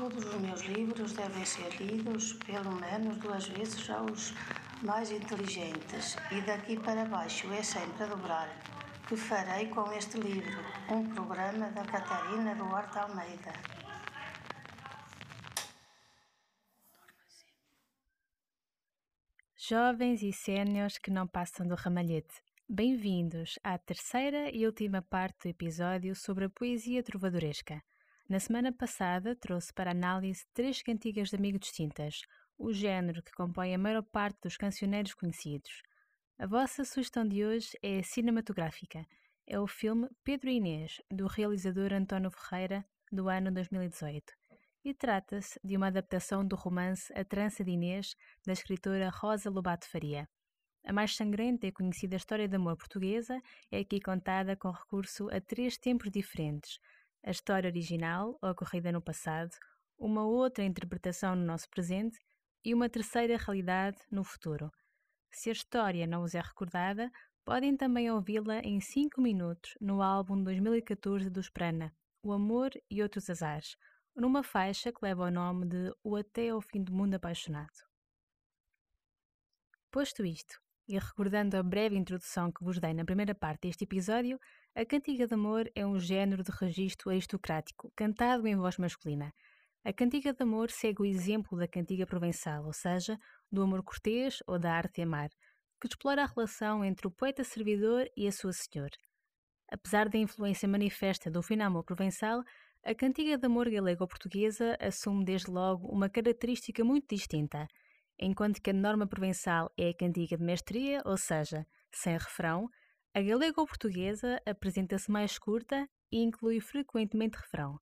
Todos os meus livros devem ser lidos pelo menos duas vezes aos mais inteligentes, e daqui para baixo é sempre a dobrar. Que farei com este livro? Um programa da Catarina Duarte Almeida. Jovens e séniores que não passam do ramalhete. Bem-vindos à terceira e última parte do episódio sobre a poesia trovadoresca. Na semana passada trouxe para análise três cantigas de amigo distintas, o género que compõe a maior parte dos cancioneiros conhecidos. A vossa sugestão de hoje é cinematográfica. É o filme Pedro Inês, do realizador António Ferreira, do ano 2018. E trata-se de uma adaptação do romance A Trança de Inês, da escritora Rosa Lobato Faria. A mais sangrenta e conhecida história de amor portuguesa é aqui contada com recurso a três tempos diferentes, a história original, ocorrida no passado, uma outra interpretação no nosso presente e uma terceira realidade no futuro. Se a história não vos é recordada, podem também ouvi-la em 5 minutos no álbum 2014 dos Prana, O Amor e Outros Azares, numa faixa que leva o nome de O Até ao Fim do Mundo Apaixonado. Posto isto, e recordando a breve introdução que vos dei na primeira parte deste episódio, a cantiga de amor é um género de registro aristocrático, cantado em voz masculina. A cantiga de amor segue o exemplo da cantiga provençal, ou seja, do amor cortês ou da arte amar, que explora a relação entre o poeta servidor e a sua senhora. Apesar da influência manifesta do fino amor provençal, a cantiga de amor galego-portuguesa assume desde logo uma característica muito distinta – enquanto que a norma provençal é a cantiga de mestria, ou seja, sem refrão, a galego-portuguesa apresenta-se mais curta e inclui frequentemente refrão.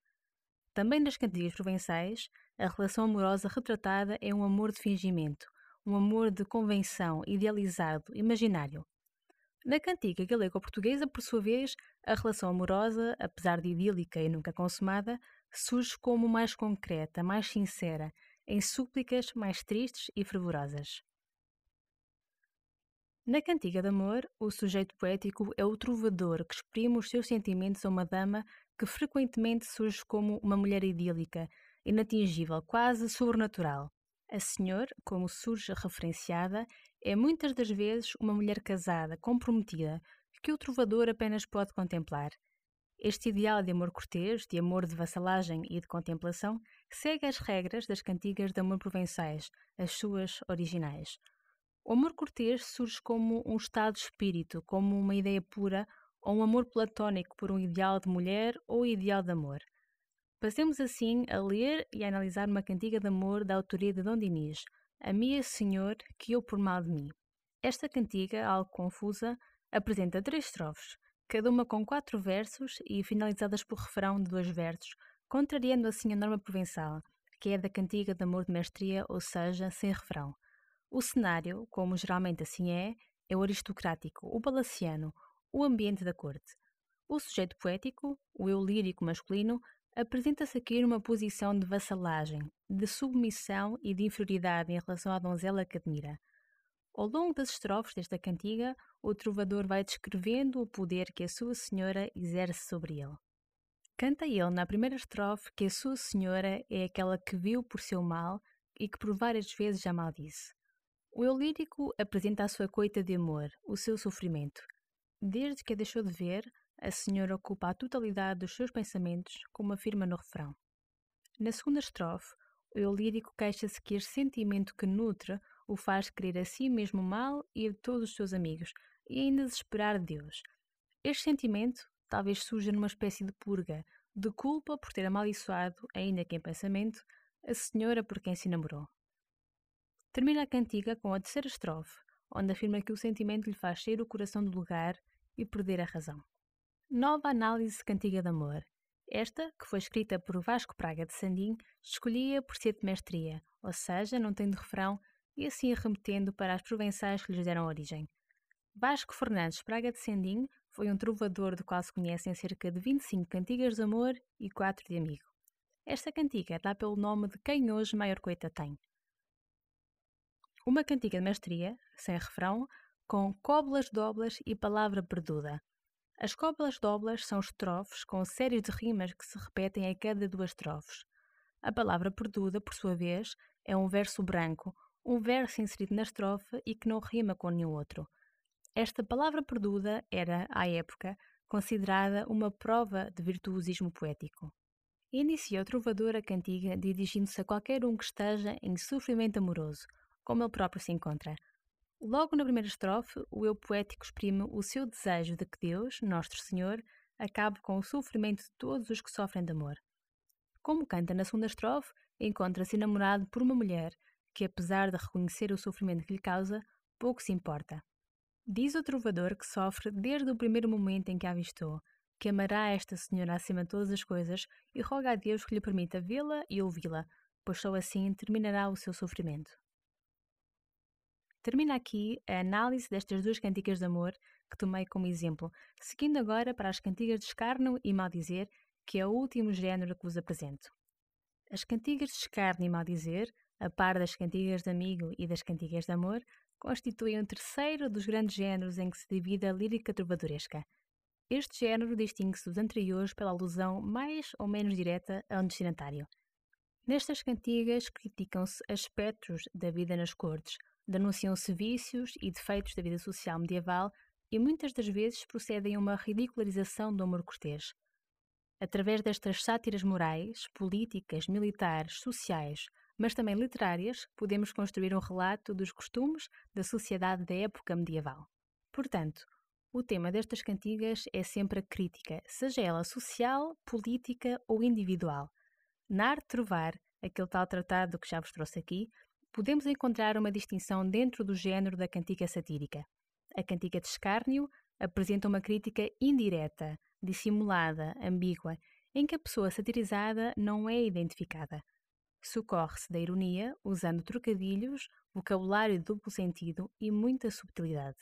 Também nas cantigas provençais, a relação amorosa retratada é um amor de fingimento, um amor de convenção, idealizado, imaginário. Na cantiga galego-portuguesa, por sua vez, a relação amorosa, apesar de idílica e nunca consumada, surge como mais concreta, mais sincera, em súplicas mais tristes e fervorosas. Na cantiga de amor, o sujeito poético é o trovador que exprime os seus sentimentos a uma dama que frequentemente surge como uma mulher idílica, inatingível, quase sobrenatural. A senhor, como surge referenciada, é muitas das vezes uma mulher casada, comprometida, que o trovador apenas pode contemplar. Este ideal de amor cortês, de amor de vassalagem e de contemplação, segue as regras das cantigas de amor provençais, as suas originais. O amor cortês surge como um estado de espírito, como uma ideia pura, ou um amor platónico por um ideal de mulher ou ideal de amor. Passemos assim a ler e a analisar uma cantiga de amor da autoria de Dom Dinis, A Minha Senhor, que eu por mal de mim. Esta cantiga, algo confusa, apresenta três estrofes, cada uma com quatro versos e finalizadas por refrão de dois versos, contrariando assim a norma provençal, que é da cantiga de amor de mestria, ou seja, sem refrão. O cenário, como geralmente assim é, é o aristocrático, o palaciano, o ambiente da corte. O sujeito poético, o eu lírico masculino, apresenta-se aqui numa posição de vassalagem, de submissão e de inferioridade em relação à donzela que admira. Ao longo das estrofes desta cantiga, o trovador vai descrevendo o poder que a sua senhora exerce sobre ele. Canta ele na primeira estrofe que a sua senhora é aquela que viu por seu mal e que por várias vezes já maldisse. O eu lírico apresenta a sua coita de amor, o seu sofrimento. Desde que a deixou de ver, a senhora ocupa a totalidade dos seus pensamentos, como afirma no refrão. Na segunda estrofe, o eu lírico queixa-se que este sentimento que nutre o faz querer a si mesmo mal e a todos os seus amigos, e ainda desesperar de Deus. Este sentimento talvez surja numa espécie de purga, de culpa por ter amaldiçoado, ainda que em pensamento, a senhora por quem se namorou. Termina a cantiga com a terceira estrofe, onde afirma que o sentimento lhe faz sair o coração do lugar e perder a razão. Nova análise cantiga de amor. Esta, que foi escrita por Vasco Praga de Sandim, escolhia por ser de mestria, ou seja, não tem de refrão e assim remetendo para as provençais que lhes deram origem. Vasco Fernandes Praga de Sendim foi um trovador do qual se conhecem cerca de 25 cantigas de amor e 4 de amigo. Esta cantiga dá pelo nome de quem hoje maior coita tem. Uma cantiga de mestria, sem refrão, com cóbulas doblas e palavra perduda. As cóbulas doblas são estrofes com séries de rimas que se repetem a cada duas estrofes. A palavra perduda, por sua vez, é um verso branco, um verso inserido na estrofe e que não rima com nenhum outro. Esta palavra perduda era, à época, considerada uma prova de virtuosismo poético. Inicia o trovador a cantiga dirigindo-se a qualquer um que esteja em sofrimento amoroso, como ele próprio se encontra. Logo na primeira estrofe, o eu poético exprime o seu desejo de que Deus, Nosso Senhor, acabe com o sofrimento de todos os que sofrem de amor. Como canta na segunda estrofe, encontra-se namorado por uma mulher que, apesar de reconhecer o sofrimento que lhe causa, pouco se importa. Diz o trovador que sofre desde o primeiro momento em que a avistou, que amará esta senhora acima de todas as coisas e roga a Deus que lhe permita vê-la e ouvi-la, pois só assim terminará o seu sofrimento. Termina aqui a análise destas duas cantigas de amor que tomei como exemplo, seguindo agora para as cantigas de escárnio e maldizer, que é o último género que vos apresento. As cantigas de escárnio e maldizer, a par das cantigas de amigo e das cantigas de amor, constituem o terceiro dos grandes géneros em que se divide a lírica trovadoresca. Este género distingue-se dos anteriores pela alusão mais ou menos direta a um destinatário. Nestas cantigas criticam-se aspectos da vida nas cortes, denunciam-se vícios e defeitos da vida social medieval e muitas das vezes procedem a uma ridicularização do amor cortês. Através destas sátiras morais, políticas, militares, sociais, mas também literárias, podemos construir um relato dos costumes da sociedade da época medieval. Portanto, o tema destas cantigas é sempre a crítica, seja ela social, política ou individual. Na arte trovar, aquele tal tratado que já vos trouxe aqui, podemos encontrar uma distinção dentro do género da cantiga satírica. A cantiga de escárnio apresenta uma crítica indireta, dissimulada, ambígua, em que a pessoa satirizada não é identificada. Socorre-se da ironia usando trocadilhos, vocabulário de duplo sentido e muita subtilidade.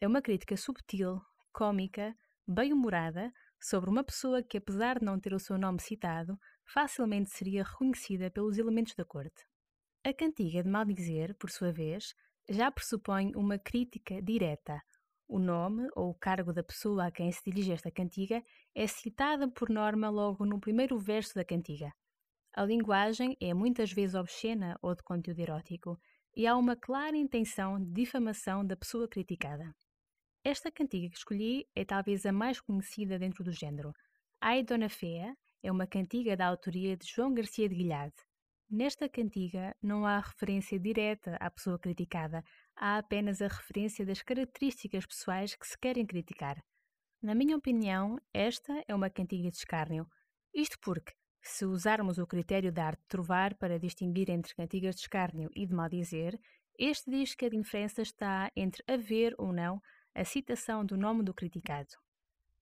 É uma crítica subtil, cômica, bem-humorada sobre uma pessoa que, apesar de não ter o seu nome citado, facilmente seria reconhecida pelos elementos da corte. A cantiga de maldizer, por sua vez, já pressupõe uma crítica direta. O nome ou o cargo da pessoa a quem se dirige esta cantiga é citada por norma logo no primeiro verso da cantiga. A linguagem é muitas vezes obscena ou de conteúdo erótico, e há uma clara intenção de difamação da pessoa criticada. Esta cantiga que escolhi é talvez a mais conhecida dentro do género. Ai Dona Fea é uma cantiga da autoria de João Garcia de Guilhade. Nesta cantiga não há referência direta à pessoa criticada, há apenas a referência das características pessoais que se querem criticar. Na minha opinião, esta é uma cantiga de escárnio. Isto porque, se usarmos o critério da arte de trovar para distinguir entre cantigas de escárnio e de maldizer, este diz que a diferença está entre haver ou não a citação do nome do criticado.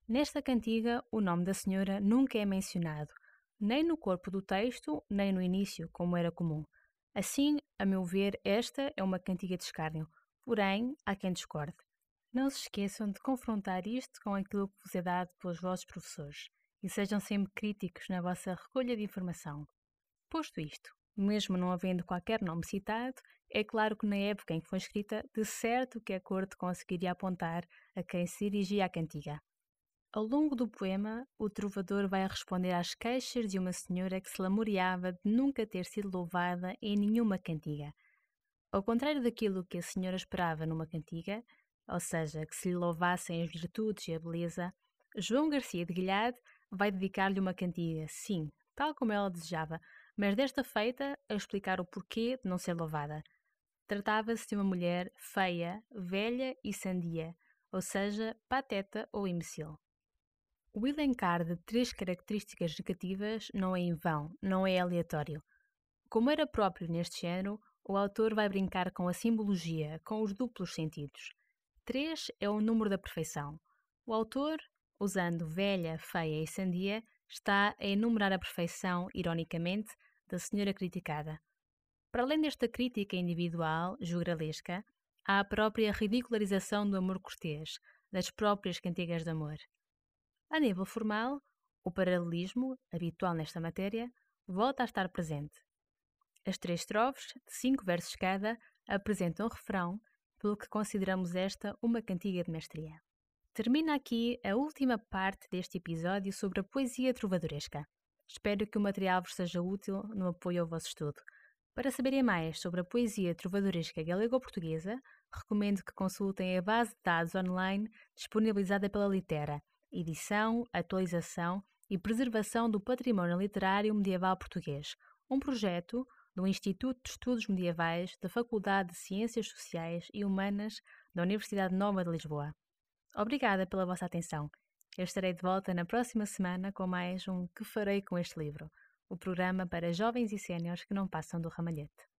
Nesta cantiga, o nome da senhora nunca é mencionado, nem no corpo do texto, nem no início, como era comum. Assim, a meu ver, esta é uma cantiga de escárnio, porém, há quem discorde. Não se esqueçam de confrontar isto com aquilo que vos é dado pelos vossos professores e sejam sempre críticos na vossa recolha de informação. Posto isto, mesmo não havendo qualquer nome citado, é claro que na época em que foi escrita, de certo que a corte conseguiria apontar a quem se dirigia a cantiga. Ao longo do poema, o trovador vai responder às queixas de uma senhora que se lamuriava de nunca ter sido louvada em nenhuma cantiga. Ao contrário daquilo que a senhora esperava numa cantiga, ou seja, que se lhe louvassem as virtudes e a beleza, João Garcia de Guilhade vai dedicar-lhe uma cantiga, sim, tal como ela desejava, mas desta feita a explicar o porquê de não ser louvada. Tratava-se de uma mulher feia, velha e sandia, ou seja, pateta ou imbecil. O elencar de três características negativas não é em vão, não é aleatório. Como era próprio neste género, o autor vai brincar com a simbologia, com os duplos sentidos. Três é o número da perfeição. O autor usando velha, feia e sandia, está a enumerar a perfeição, ironicamente, da senhora criticada. Para além desta crítica individual, juralesca, há a própria ridicularização do amor cortês, das próprias cantigas de amor. A nível formal, o paralelismo, habitual nesta matéria, volta a estar presente. As três estrofes, de cinco versos cada, apresentam refrão, pelo que consideramos esta uma cantiga de mestria. Termina aqui a última parte deste episódio sobre a poesia trovadoresca. Espero que o material vos seja útil no apoio ao vosso estudo. Para saberem mais sobre a poesia trovadoresca galego-portuguesa, recomendo que consultem a base de dados online disponibilizada pela Litera, edição, atualização e preservação do património literário medieval português, um projeto do Instituto de Estudos Medievais da Faculdade de Ciências Sociais e Humanas da Universidade Nova de Lisboa. Obrigada pela vossa atenção. Eu estarei de volta na próxima semana com mais um Que Farei com este livro, o programa para jovens e séniores que não passam do ramalhete.